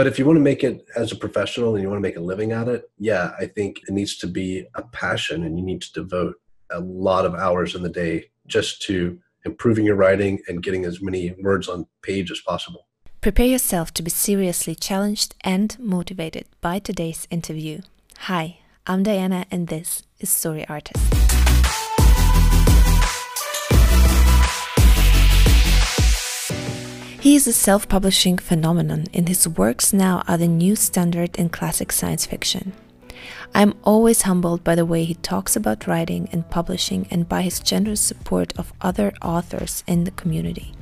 But if you want to make it as a professional and you want to make a living at it, yeah, I think it needs to be a passion and you need to devote a lot of hours in the day just to improving your writing and getting as many words on page as possible. Prepare yourself to be seriously challenged and motivated by today's interview. Hi, I'm Diana, and this is Story Artist. He is a self publishing phenomenon, and his works now are the new standard in classic science fiction. I'm always humbled by the way he talks about writing and publishing and by his generous support of other authors in the community.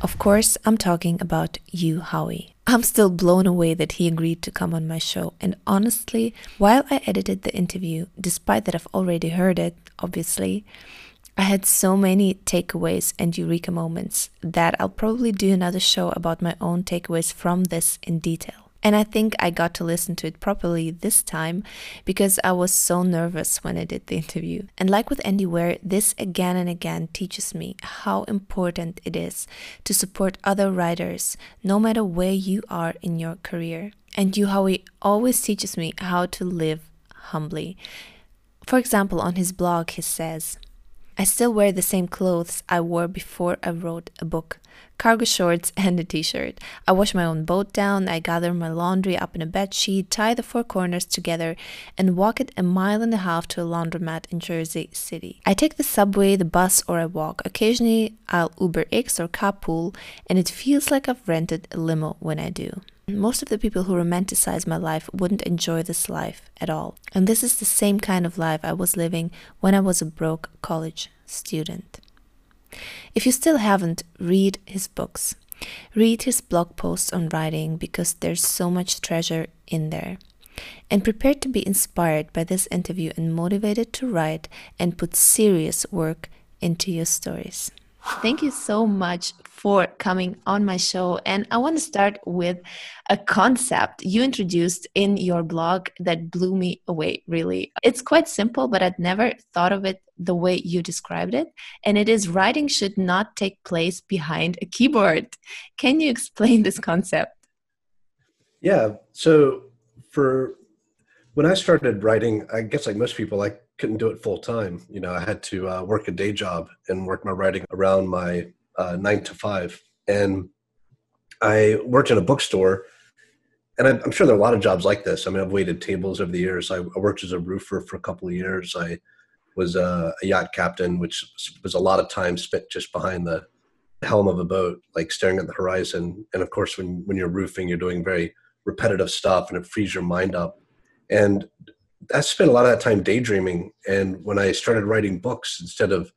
Of course, I'm talking about Hugh Howey. I'm still blown away that he agreed to come on my show, and honestly, while I edited the interview, despite that I've already heard it, obviously, I had so many takeaways and eureka moments that I'll probably do another show about my own takeaways from this in detail. And I think I got to listen to it properly this time because I was so nervous when I did the interview. And like with Andy Weir, this again and again teaches me how important it is to support other writers no matter where you are in your career. And Hugh Howey always teaches me how to live humbly. For example, on his blog, he says, I still wear the same clothes I wore before I wrote a book cargo shorts and a t shirt. I wash my own boat down, I gather my laundry up in a bed sheet, tie the four corners together, and walk it a mile and a half to a laundromat in Jersey City. I take the subway, the bus, or I walk. Occasionally, I'll Uber X or carpool, and it feels like I've rented a limo when I do. Most of the people who romanticize my life wouldn't enjoy this life at all. And this is the same kind of life I was living when I was a broke college student. If you still haven't, read his books. Read his blog posts on writing because there's so much treasure in there. And prepare to be inspired by this interview and motivated to write and put serious work into your stories. Thank you so much for coming on my show. And I want to start with a concept you introduced in your blog that blew me away, really. It's quite simple, but I'd never thought of it the way you described it. And it is writing should not take place behind a keyboard. Can you explain this concept? Yeah. So, for when I started writing, I guess like most people, I couldn't do it full time. You know, I had to uh, work a day job and work my writing around my uh, nine to five. And I worked in a bookstore, and I'm sure there are a lot of jobs like this. I mean, I've waited tables over the years. I worked as a roofer for a couple of years. I was a, a yacht captain, which was a lot of time spent just behind the helm of a boat, like staring at the horizon. And of course, when when you're roofing, you're doing very repetitive stuff, and it frees your mind up. And I spent a lot of that time daydreaming. And when I started writing books, instead of,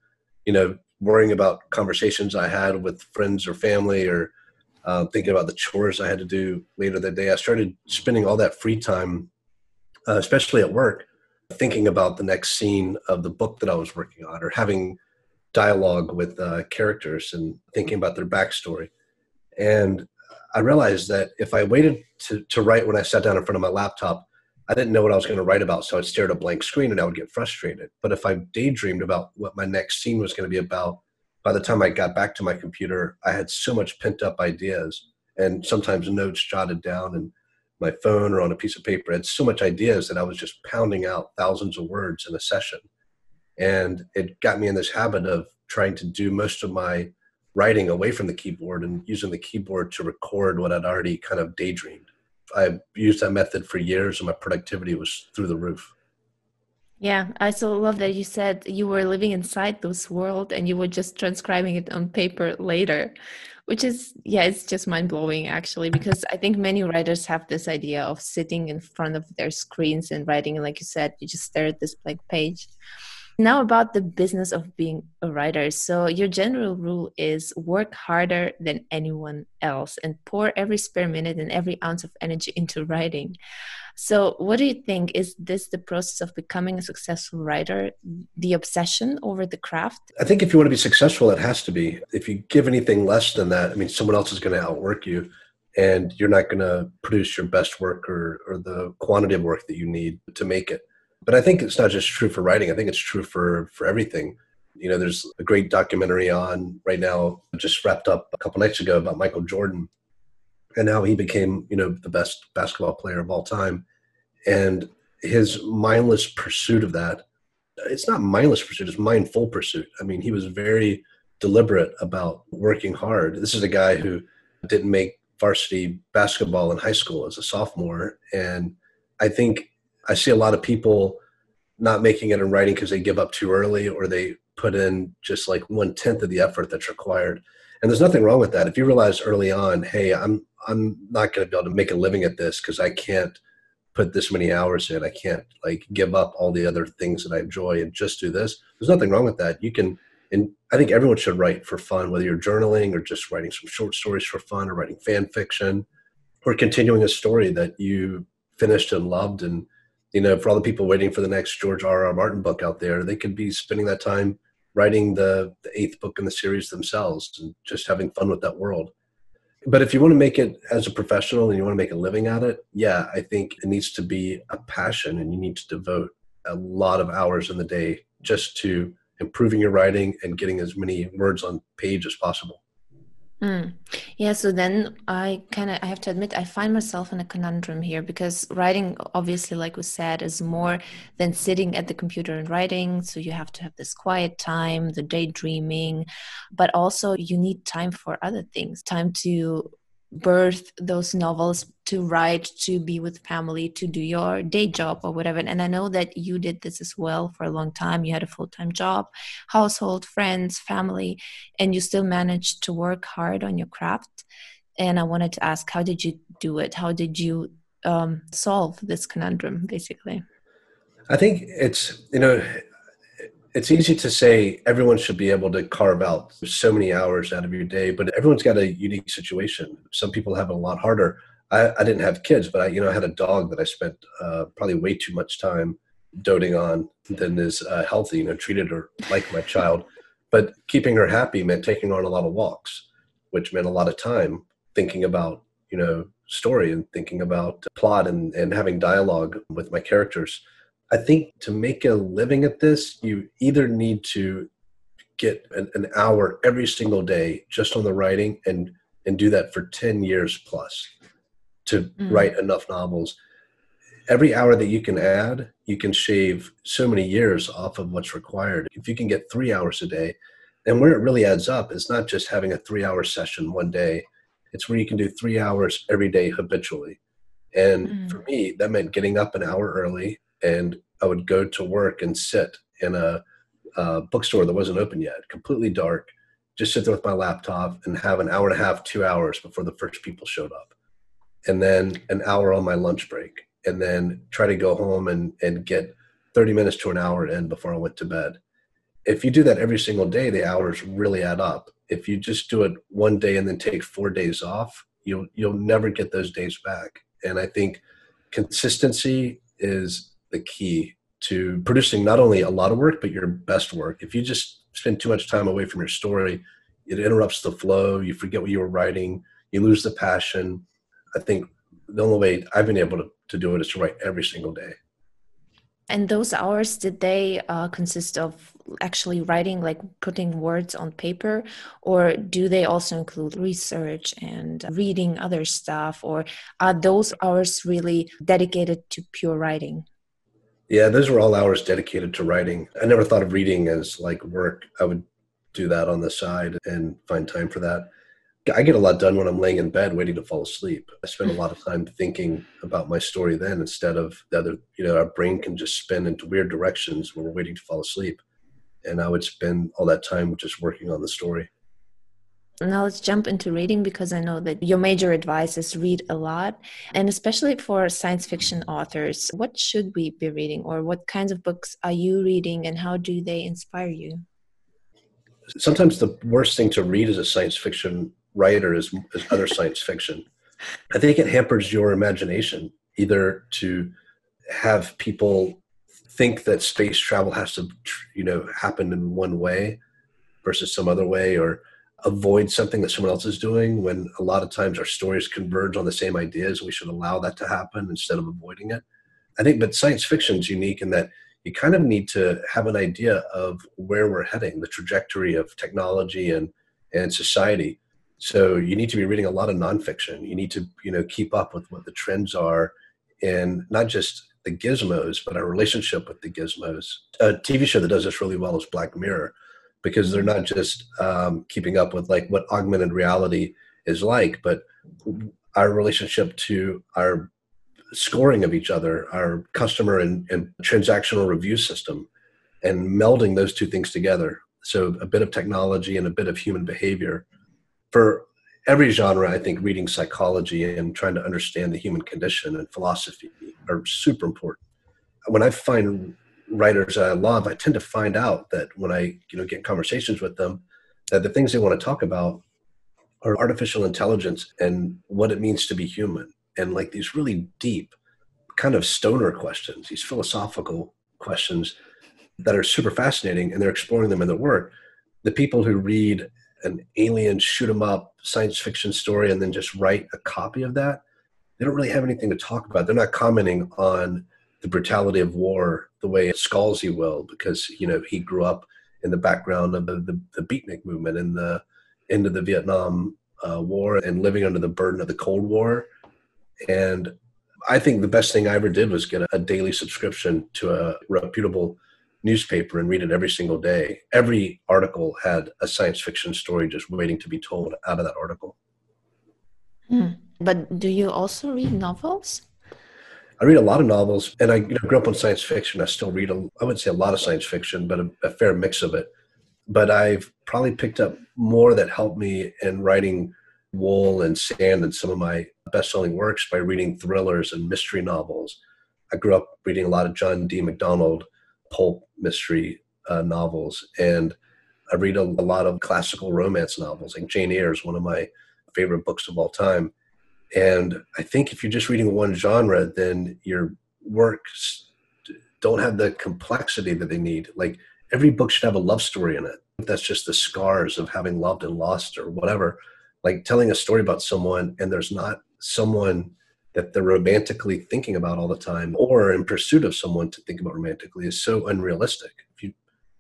you know, worrying about conversations I had with friends or family or uh, thinking about the chores I had to do later that day, I started spending all that free time, uh, especially at work, thinking about the next scene of the book that I was working on or having dialogue with uh, characters and thinking about their backstory. And I realized that if I waited to, to write when I sat down in front of my laptop, I didn't know what I was going to write about, so I'd stare at a blank screen and I would get frustrated. But if I daydreamed about what my next scene was going to be about, by the time I got back to my computer, I had so much pent up ideas and sometimes notes jotted down in my phone or on a piece of paper. I had so much ideas that I was just pounding out thousands of words in a session. And it got me in this habit of trying to do most of my writing away from the keyboard and using the keyboard to record what I'd already kind of daydreamed. I used that method for years, and my productivity was through the roof. Yeah, I so love that you said you were living inside this world and you were just transcribing it on paper later, which is yeah, it's just mind blowing actually because I think many writers have this idea of sitting in front of their screens and writing, like you said, you just stare at this blank page. Now, about the business of being a writer. So, your general rule is work harder than anyone else and pour every spare minute and every ounce of energy into writing. So, what do you think? Is this the process of becoming a successful writer, the obsession over the craft? I think if you want to be successful, it has to be. If you give anything less than that, I mean, someone else is going to outwork you and you're not going to produce your best work or, or the quantity of work that you need to make it. But I think it's not just true for writing. I think it's true for for everything. You know, there's a great documentary on right now, just wrapped up a couple nights ago about Michael Jordan, and how he became you know the best basketball player of all time and his mindless pursuit of that it's not mindless pursuit it's mindful pursuit i mean he was very deliberate about working hard this is a guy who didn't make varsity basketball in high school as a sophomore and i think i see a lot of people not making it in writing because they give up too early or they put in just like one tenth of the effort that's required. And there's nothing wrong with that. If you realize early on hey i'm i'm not going to be able to make a living at this because i can't put this many hours in. I can't like give up all the other things that i enjoy and just do this. There's nothing wrong with that. You can and i think everyone should write for fun whether you're journaling or just writing some short stories for fun or writing fan fiction or continuing a story that you finished and loved and you know for all the people waiting for the next george r r martin book out there they could be spending that time writing the, the eighth book in the series themselves and just having fun with that world. But if you want to make it as a professional and you want to make a living at it, yeah, I think it needs to be a passion and you need to devote a lot of hours in the day just to improving your writing and getting as many words on page as possible. Mm. Yeah, so then I kind of I have to admit I find myself in a conundrum here because writing obviously like we said is more than sitting at the computer and writing, so you have to have this quiet time, the daydreaming, but also you need time for other things, time to birth those novels to write to be with family to do your day job or whatever. And i know that you did this as well for a long time. You had a full-time job household friends family and you still managed to work hard on your craft. And i wanted to ask how did you do it? How did you um, solve this conundrum basically? I think it's you know it's easy to say everyone should be able to carve out so many hours out of your day, but everyone's got a unique situation. Some people have it a lot harder. I, I didn't have kids, but I, you know, I had a dog that I spent uh, probably way too much time doting on than is uh, healthy. You know, treated her like my child, but keeping her happy meant taking her on a lot of walks, which meant a lot of time thinking about you know story and thinking about plot and, and having dialogue with my characters I think to make a living at this, you either need to get an, an, hour every single day just on the writing and and do that for 10 years plus to mm. write enough novels every hour that you can add you can shave so many years off of what's required if you can get three hours a day and where it really adds up is not just having a three hour session one day it's where you can do three hours every day habitually and mm. for me that meant getting up an hour early and I would go to work and sit in a, a bookstore that wasn't open yet, completely dark, just sit there with my laptop and have an hour and a half, two hours before the first people showed up. And then an hour on my lunch break. And then try to go home and, and get 30 minutes to an hour in before I went to bed. If you do that every single day, the hours really add up. If you just do it one day and then take four days off, you'll you'll never get those days back. And I think consistency is the key to producing not only a lot of work but your best work. If you just spend too much time away from your story it interrupts the flow you forget what you were writing you lose the passion. I think the only way i've been able to, to do it is to write every single day. And those hours did they uh, consist of actually writing like putting words on paper? Or do they also include research and reading other stuff? Or are those hours really dedicated to pure writing yeah, those were all hours dedicated to writing. I never thought of reading as like work. I would do that on the side and find time for that. I get a lot done when I'm laying in bed waiting to fall asleep. I spend a lot of time thinking about my story then instead of the other, you know, our brain can just spin into weird directions when we're waiting to fall asleep. And I would spend all that time just working on the story. Now let's jump into reading because I know that your major advice is read a lot. And especially for science fiction authors, what should we be reading or what kinds of books are you reading and how do they inspire you? Sometimes the worst thing to read as a science fiction writer is, is other science fiction. I think it hampers your imagination either to have people think that space travel has to, you know, happen in one way versus some other way or avoid something that someone else is doing when a lot of times our stories converge on the same ideas. We should allow that to happen instead of avoiding it. I think, but science fiction is unique in that you kind of need to have an idea of where we're heading, the trajectory of technology and, and society. So you need to be reading a lot of nonfiction. You need to, you know, keep up with what the trends are and not just the gizmos, but our relationship with the gizmos. A TV show that does this really well is Black Mirror, because they're not just um, keeping up with like what augmented reality is like, but our relationship to our scoring of each other, our customer and, and transactional review system, and melding those two things together. So a bit of technology and a bit of human behavior. For every genre, I think reading psychology and trying to understand the human condition and philosophy are super important. When I find writers I love, I tend to find out that when I you know get conversations with them, that the things they want to talk about are artificial intelligence and what it means to be human, and like these really deep, kind of stoner questions, these philosophical questions that are super fascinating, and they're exploring them in their work. The people who read an alien shoot 'em up science fiction story and then just write a copy of that, they don't really have anything to talk about. They're not commenting on the brutality of war the way Scalzi will, because you know he grew up in the background of the, the, the beatnik movement and the end of the Vietnam uh, War and living under the burden of the Cold War. And I think the best thing I ever did was get a, a daily subscription to a reputable newspaper and read it every single day. Every article had a science fiction story just waiting to be told out of that article. Hmm. But do you also read novels? I read a lot of novels, and I you know, grew up on science fiction. I still read, a, I wouldn't say a lot of science fiction, but a, a fair mix of it. But I've probably picked up more that helped me in writing Wool and Sand and some of my best-selling works by reading thrillers and mystery novels. I grew up reading a lot of John D. MacDonald pulp mystery uh, novels, and I read a, a, lot of classical romance novels. Like Jane Eyre is one of my favorite books of all time. And I think if you're just reading one genre, then your works don't have the complexity that they need. Like every book should have a love story in it. That's just the scars of having loved and lost or whatever. Like telling a story about someone and there's not someone that they're romantically thinking about all the time or in pursuit of someone to think about romantically is so unrealistic. If you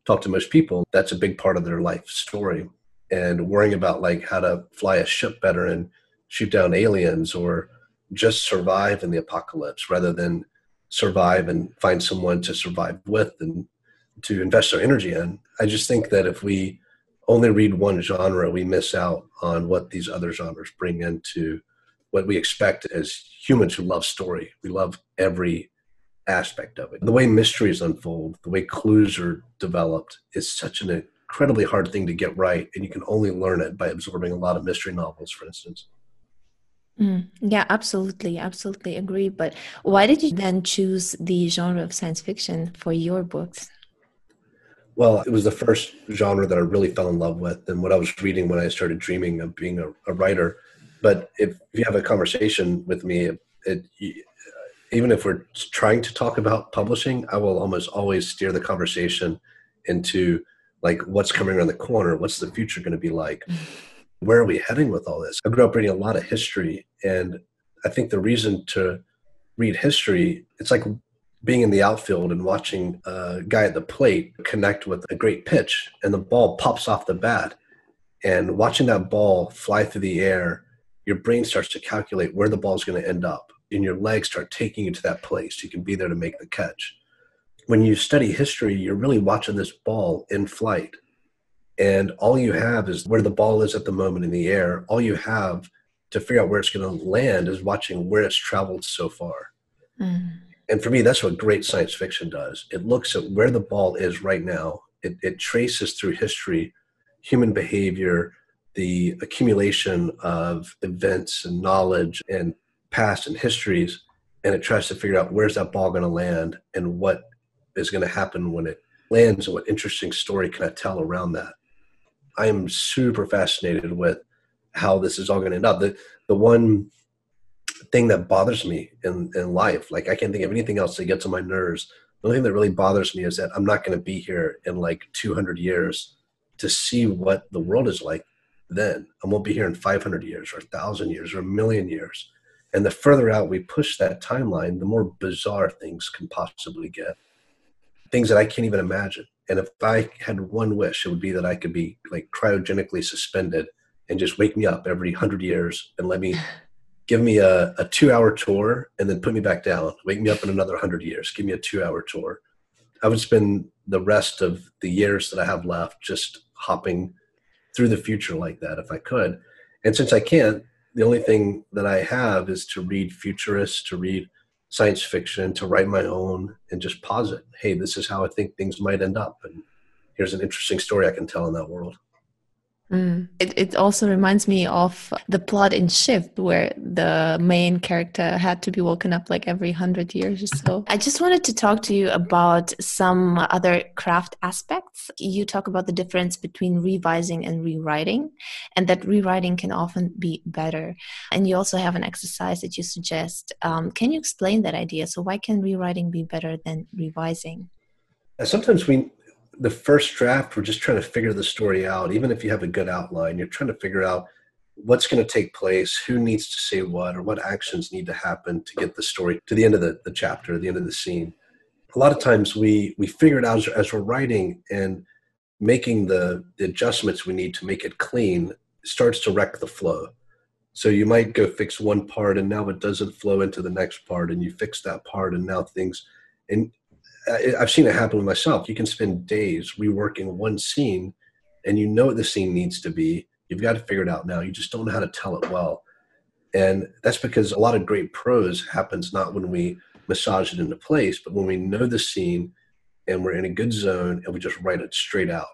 talk to most people, that's a big part of their life story. And worrying about like how to fly a ship better and shoot down aliens or just survive in the apocalypse rather than survive and find someone to survive with and to invest our energy in. I just think that if we only read one genre, we miss out on what these other genres bring into what we expect as humans who love story. We love every aspect of it. The way mysteries unfold, the way clues are developed is such an incredibly hard thing to get right. And you can only learn it by absorbing a lot of mystery novels, for instance. Mm, yeah, absolutely. Absolutely agree. But why did you then choose the genre of science fiction for your books? Well, it was the first genre that I really fell in love with and what I was reading when I started dreaming of being a, a writer but if you have a conversation with me, it, it, even if we're trying to talk about publishing, I will almost always steer the conversation into like what's coming around the corner, what's the future going to be like, where are we heading with all this? I grew up reading a lot of history, and I think the reason to read history, it's like being in the outfield and watching a guy at the plate connect with a great pitch, and the ball pops off the bat, and watching that ball fly through the air your brain starts to calculate where the ball is going to end up and your legs start taking you to that place. You can be there to make the catch. When you study history, you're really watching this ball in flight. And all you have is where the ball is at the moment in the air. All you have to figure out where it's going to land is watching where it's traveled so far. Mm. And for me, that's what great science fiction does. It looks at where the ball is right now, it, it traces through history, human behavior, the accumulation of events and knowledge and past and histories and it tries to figure out where's that ball going to land and what is going to happen when it lands and what interesting story can i tell around that i am super fascinated with how this is all going to end up the, the one thing that bothers me in, in life like i can't think of anything else that gets on my nerves the only thing that really bothers me is that i'm not going to be here in like 200 years to see what the world is like then. I won't be here in 500 years or 1,000 years or a million years. And the further out we push that timeline, the more bizarre things can possibly get. Things that I can't even imagine. And if I had one wish, it would be that I could be like cryogenically suspended and just wake me up every hundred years and let me give me a, a two hour tour and then put me back down. Wake me up in another hundred years. Give me a two hour tour. I would spend the rest of the years that I have left just hopping through the future like that if I could. And since I can't, the only thing that I have is to read futurists, to read science fiction, to write my own and just posit, hey, this is how I think things might end up. And here's an interesting story I can tell in that world. Mm. It, it also reminds me of the plot in Shift, where the main character had to be woken up like every hundred years or so. I just wanted to talk to you about some other craft aspects. You talk about the difference between revising and rewriting, and that rewriting can often be better. And you also have an exercise that you suggest. Um, can you explain that idea? So, why can rewriting be better than revising? Sometimes we the first draft, we're just trying to figure the story out. Even if you have a good outline, you're trying to figure out what's going to take place, who needs to say what, or what actions need to happen to get the story to the end of the, the chapter, the end of the scene. A lot of times we we figure it out as, as we're writing and making the, the adjustments we need to make it clean starts to wreck the flow. So you might go fix one part and now it doesn't flow into the next part and you fix that part and now things and I've seen it happen with myself. You can spend days reworking one scene and you know what the scene needs to be. You've got to figure it out now. You just don't know how to tell it well. And that's because a lot of great prose happens not when we massage it into place, but when we know the scene and we're in a good zone and we just write it straight out.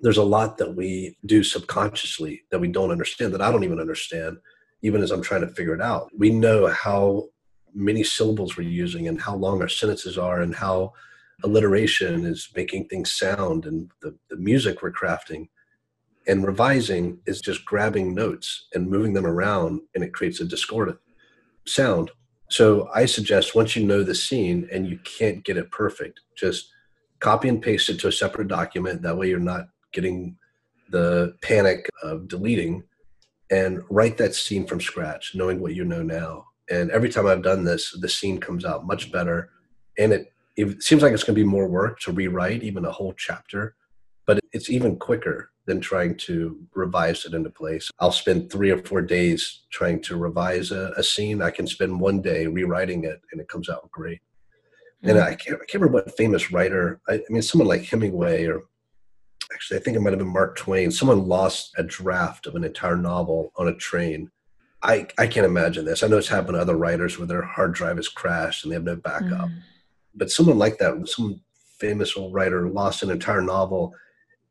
There's a lot that we do subconsciously that we don't understand, that I don't even understand, even as I'm trying to figure it out. We know how many syllables we're using and how long our sentences are and how alliteration is making things sound and the, the music we're crafting. And revising is just grabbing notes and moving them around and it creates a discordant sound. So i suggest once you know the scene and you can't get it perfect just copy and paste it to a separate document. That way you're not getting the panic of deleting and write that scene from scratch knowing what you know now and every time I've done this, the scene comes out much better. And it, it seems like it's going to be more work to rewrite even a whole chapter, but it's even quicker than trying to revise it into place. I'll spend three or four days trying to revise a, a scene. I can spend one day rewriting it and it comes out great. Mm-hmm. And I can't, I can't remember what famous writer, I, I mean, someone like Hemingway or actually, I think it might have been Mark Twain. Someone lost a draft of an entire novel on a train I, I can't imagine this. I know it's happened to other writers where their hard drive has crashed and they have no backup. Mm. But someone like that, some famous old writer, lost an entire novel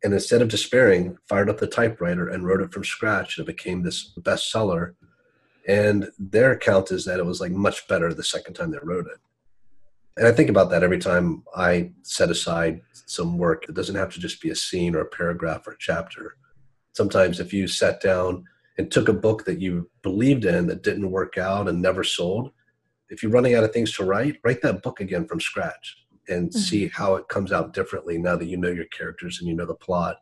and instead of despairing, fired up the typewriter and wrote it from scratch. And it became this bestseller. And their account is that it was like much better the second time they wrote it. And I think about that every time I set aside some work. It doesn't have to just be a scene or a paragraph or a chapter. Sometimes if you sat down and took a book that you believed in that didn't work out and never sold, if you're running out of things to write, write that book again from scratch and mm-hmm. see how it comes out differently now that you know your characters and you know the plot.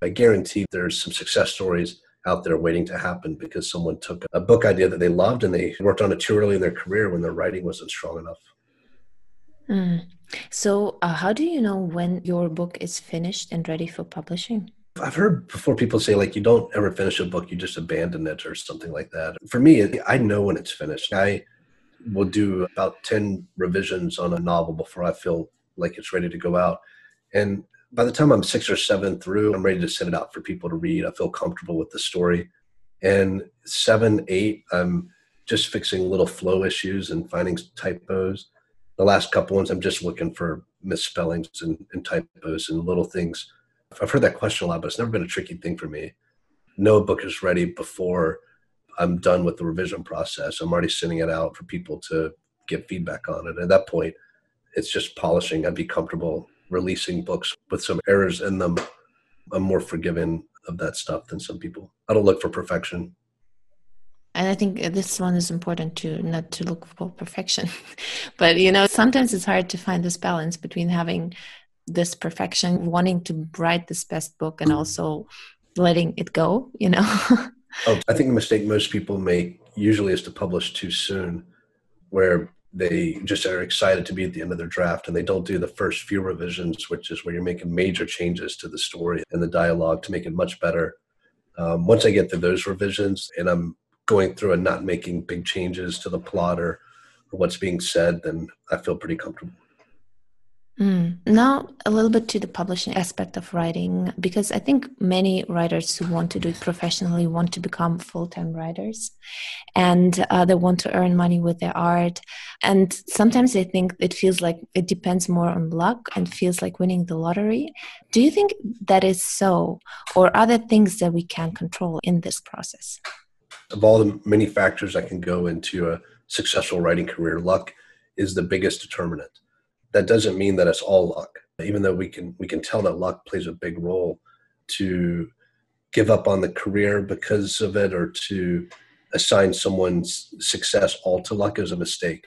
I guarantee there's some success stories out there waiting to happen because someone took a book idea that they loved and they worked on it too early in their career when their writing wasn't strong enough. Mm. So, uh, how do you know when your book is finished and ready for publishing? I've heard before people say like you don't ever finish a book, you just abandon it or something like that. For me, I know when it's finished. I will do about 10 revisions on a novel before I feel like it's ready to go out. And by the time I'm six or seven through, I'm ready to send it out for people to read. I feel comfortable with the story. And seven, eight, I'm just fixing little flow issues and finding typos. The last couple ones, I'm just looking for misspellings and, and typos and little things I've heard that question a lot, but it's never been a tricky thing for me. No book is ready before I'm done with the revision process. I'm already sending it out for people to get feedback on it. At that point, it's just polishing. I'd be comfortable releasing books with some errors in them. I'm more forgiving of that stuff than some people. I don't look for perfection. And I think this one is important to not to look for perfection. but you know, sometimes it's hard to find this balance between having this perfection, wanting to write this best book and also letting it go, you know? oh, I think the mistake most people make usually is to publish too soon, where they just are excited to be at the end of their draft and they don't do the first few revisions, which is where you're making major changes to the story and the dialogue to make it much better. Um, once I get through those revisions and I'm going through and not making big changes to the plot or, or what's being said, then I feel pretty comfortable. Mm. Now, a little bit to the publishing aspect of writing, because I think many writers who want to do it professionally want to become full time writers and uh, they want to earn money with their art. And sometimes they think it feels like it depends more on luck and feels like winning the lottery. Do you think that is so, or are there things that we can control in this process? Of all the many factors that can go into a successful writing career, luck is the biggest determinant that doesn't mean that it's all luck even though we can we can tell that luck plays a big role to give up on the career because of it or to assign someone's success all to luck is a mistake.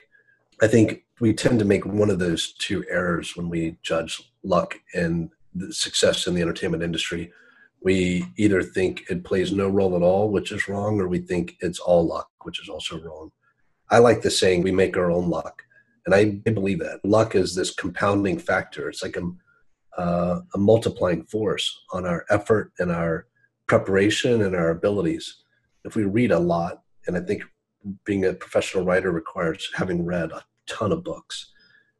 I think we tend to make one of those two errors when we judge luck and success in the entertainment industry. We either think it plays no role at all which is wrong or we think it's all luck which is also wrong. I like the saying we make our own luck and I believe that luck is this compounding factor. It's like a, uh, a multiplying force on our effort and our preparation and our abilities. If we read a lot, and I think being a professional writer requires having read a ton of books.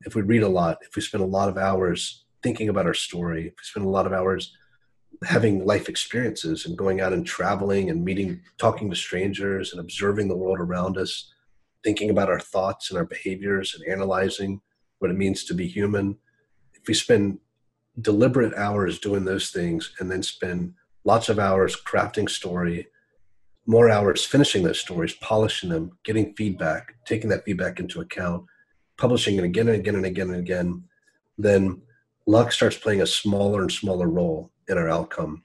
If we read a lot, if we spend a lot of hours thinking about our story, if we spend a lot of hours having life experiences and going out and traveling and meeting, talking to strangers and observing the world around us, thinking about our thoughts and our behaviors and analyzing what it means to be human, if we spend deliberate hours doing those things and then spend lots of hours crafting story, more hours finishing those stories, polishing them, getting feedback, taking that feedback into account, publishing it again and again and again and again, then luck starts playing a smaller and smaller role in our outcome.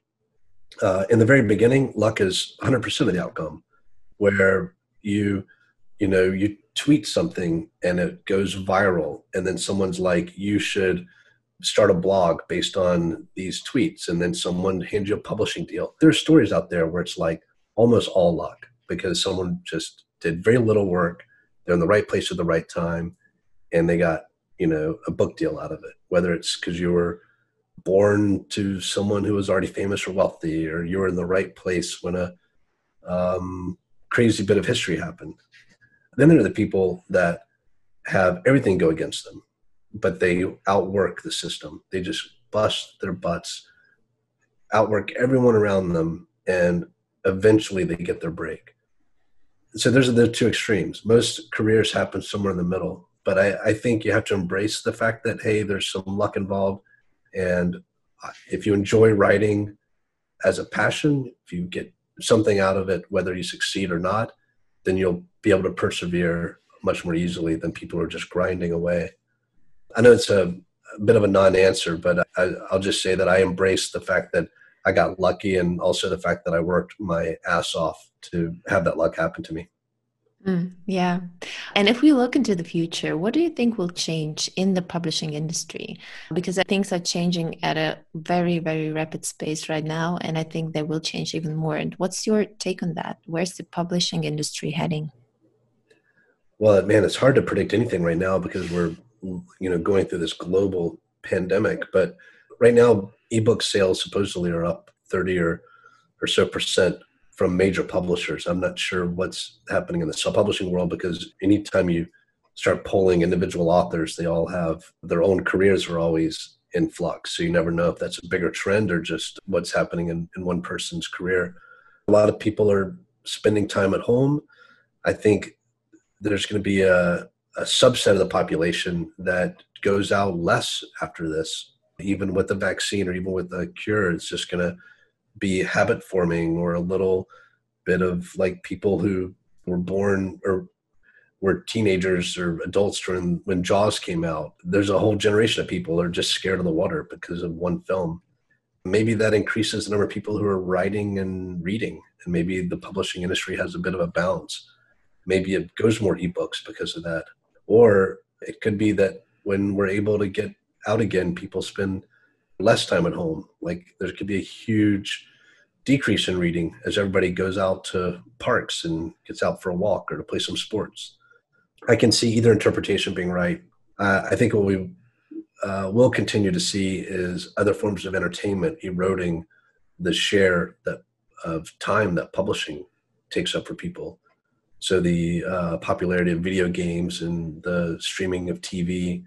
Uh, in the very beginning, luck is 100% of the outcome, where you you know you tweet something and it goes viral and then someone's like you should start a blog based on these tweets and then someone hands you a publishing deal. There's stories out there where it's like almost all luck because someone just did very little work they're in the right place at the right time and they got you know a book deal out of it. Whether it's because you were born to someone who was already famous or wealthy or you were in the right place when a um, crazy bit of history happened then there are the people that have everything go against them, but they outwork the system. They just bust their butts, outwork everyone around them, and eventually they get their break. So those are the two extremes. Most careers happen somewhere in the middle, but I, I think you have to embrace the fact that hey, there's some luck involved, and if you enjoy writing as a passion, if you get something out of it, whether you succeed or not, then you'll be able to persevere much more easily than people who are just grinding away. I know it's a, a bit of a non-answer, but I, I'll just say that I embrace the fact that I got lucky, and also the fact that I worked my ass off to have that luck happen to me. Mm, yeah. And if we look into the future, what do you think will change in the publishing industry? Because things are changing at a very, very rapid pace right now. And I think they will change even more. And what's your take on that? Where's the publishing industry heading? Well, man, it's hard to predict anything right now because we're, you know, going through this global pandemic. But right now, ebook sales supposedly are up 30 or, or so percent from major publishers. I'm not sure what's happening in the self-publishing world because anytime you start polling individual authors, they all have their own careers are always in flux. So you never know if that's a bigger trend or just what's happening in, in one person's career. A lot of people are spending time at home. I think there's going to be a, a subset of the population that goes out less after this, even with the vaccine or even with the cure. It's just going to be habit forming or a little bit of like people who were born or were teenagers or adults during when Jaws came out. There's a whole generation of people that are just scared of the water because of one film. Maybe that increases the number of people who are writing and reading, and maybe the publishing industry has a bit of a bounce. Maybe it goes more ebooks because of that, or it could be that when we're able to get out again, people spend less time at home. Like there could be a huge decrease in reading as everybody goes out to parks and gets out for a walk or to play some sports. I can see either interpretation being right. Uh, I think what we uh, will continue to see is other forms of entertainment eroding the share that of time that publishing takes up for people. So the uh, popularity of video games and the streaming of TV,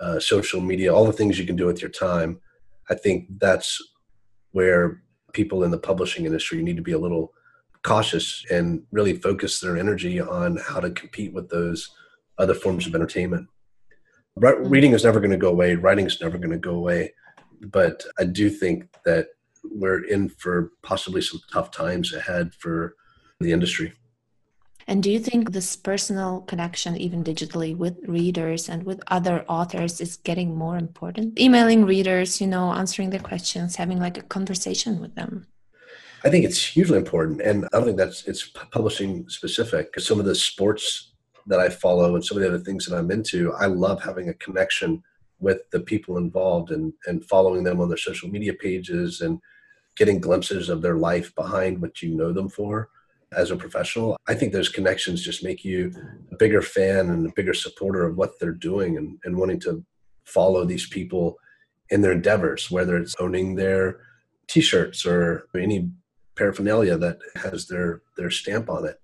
uh, social media, all the things you can do with your time, I think that's where people in the publishing industry need to be a little cautious and really focus their energy on how to compete with those other forms of entertainment. Mm-hmm. Reading is never going to go away. Writing is never going to go away. But I do think that we're in for possibly some tough times ahead for the industry. And do you think this personal connection, even digitally, with readers and with other authors is getting more important? Emailing readers, you know, answering their questions, having like a conversation with them. I think it's hugely important, and I don't think that's it's publishing specific. Because some of the sports that I follow and some of the other things that I'm into, I love having a connection with the people involved and and following them on their social media pages and getting glimpses of their life behind what you know them for as a professional. I think those connections just make you a bigger fan and a bigger supporter of what they're doing and, and wanting to follow these people in their endeavors, whether it's owning their t-shirts or any paraphernalia that has their their stamp on it.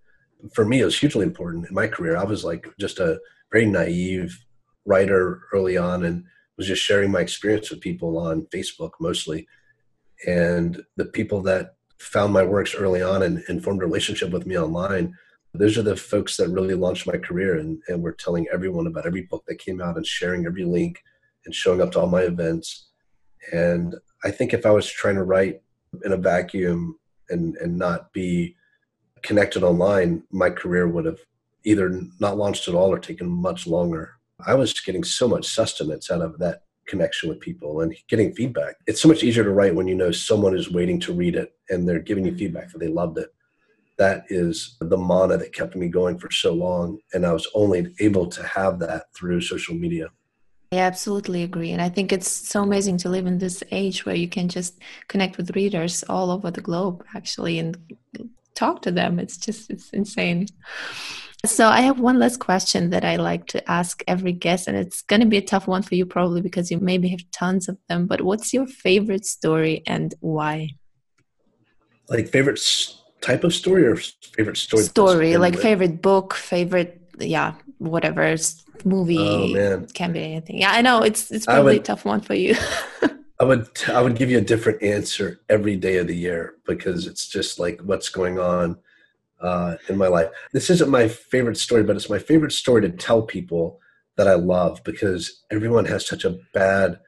For me, it was hugely important in my career. I was like just a very naive writer early on and was just sharing my experience with people on Facebook mostly. And the people that found my works early on and, and formed a relationship with me online, those are the folks that really launched my career and, and were telling everyone about every book that came out and sharing every link and showing up to all my events. And I think if I was trying to write in a vacuum and, and not be connected online, my career would have either not launched at all or taken much longer. I was getting so much sustenance out of that connection with people and getting feedback. It's so much easier to write when you know someone is waiting to read it and they're giving you mm-hmm. feedback that they loved it. That is the mana that kept me going for so long. And I was only able to have that through social media. I absolutely agree. And I think it's so amazing to live in this age where you can just connect with readers all over the globe, actually, and talk to them. It's just, it's insane. So I have one last question that I like to ask every guest, and it's going to be a tough one for you probably because you maybe have tons of them. But what's your favorite story and why? Like favorite type of story or favorite story? Story, like with? favorite book, favorite, yeah, whatever movie. Oh man, can be anything. Yeah, I know it's it's probably would, a tough one for you. I would I would give you a different answer every day of the year because it's just like what's going on uh, in my life. This isn't my favorite story, but it's my favorite story to tell people that I love because everyone has such a bad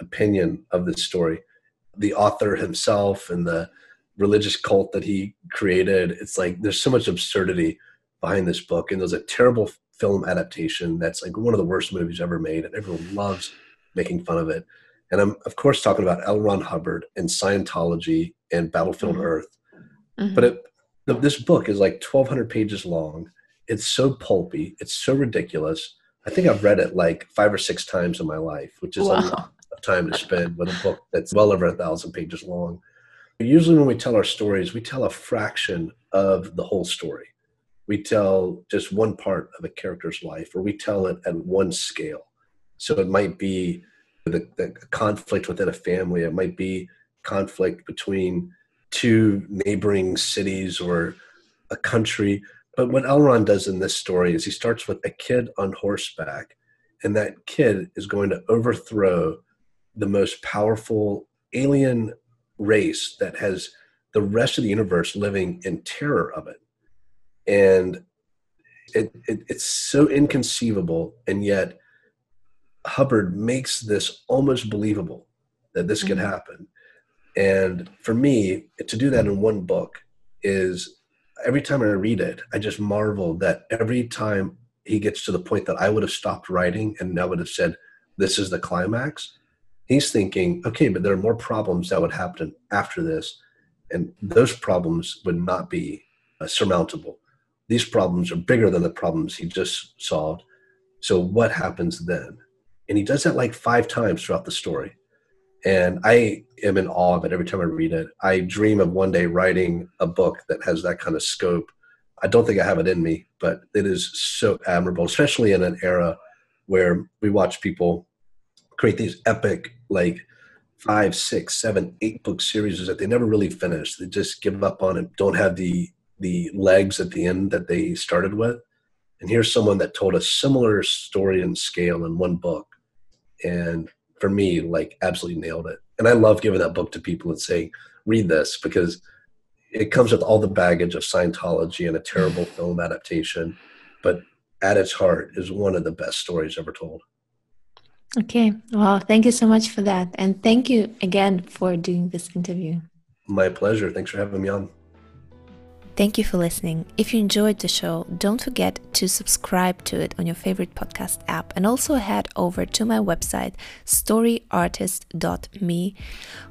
opinion of this story. The author himself and the religious cult that he created, it's like there's so much absurdity behind this book. And there's a terrible film adaptation that's like one of the worst movies ever made, and everyone loves making fun of it. And I'm, of course, talking about L. Ron Hubbard and Scientology and Battlefield mm-hmm. Earth. Mm-hmm. But it, the, this book is like 1,200 pages long. It's so pulpy. It's so ridiculous. I think I've read it like five or six times in my life, which is wow. a lot of time to spend with a book that's well over a thousand pages long. Usually, when we tell our stories, we tell a fraction of the whole story. We tell just one part of a character's life, or we tell it at one scale. So it might be the, the conflict within a family. It might be conflict between to neighboring cities or a country. But what L. Ron does in this story is he starts with a kid on horseback, and that kid is going to overthrow the most powerful alien race that has the rest of the universe living in terror of it. And it, it, it's so inconceivable, and yet Hubbard makes this almost believable that this mm-hmm. could happen. And for me, to do that in one book is every time I read it, I just marvel that every time he gets to the point that I would have stopped writing and I would have said, This is the climax, he's thinking, Okay, but there are more problems that would happen after this. And those problems would not be uh, surmountable. These problems are bigger than the problems he just solved. So, what happens then? And he does that like five times throughout the story and I am in awe of it every time I read it. I dream of one day writing a book that has that kind of scope. I don't think I have it in me, but it is so admirable, especially in an era where we watch people create these epic, like five, six, seven, eight book series that they never really finish. They just give up on it, don't have the the legs at the end that they started with. And here's someone that told a similar story and scale in one book. And for me, like absolutely nailed it. And I love giving that book to people and saying, read this because it comes with all the baggage of Scientology and a terrible film adaptation. But at its heart is one of the best stories ever told. Okay. Well, thank you so much for that. And thank you again for doing this interview. My pleasure. Thanks for having me on. Thank you for listening. If you enjoyed the show, don't forget to subscribe to it on your favorite podcast app and also head over to my website, storyartist.me,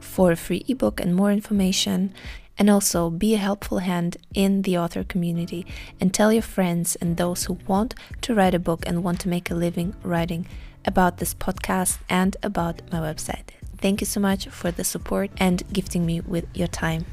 for a free ebook and more information. And also be a helpful hand in the author community and tell your friends and those who want to write a book and want to make a living writing about this podcast and about my website. Thank you so much for the support and gifting me with your time.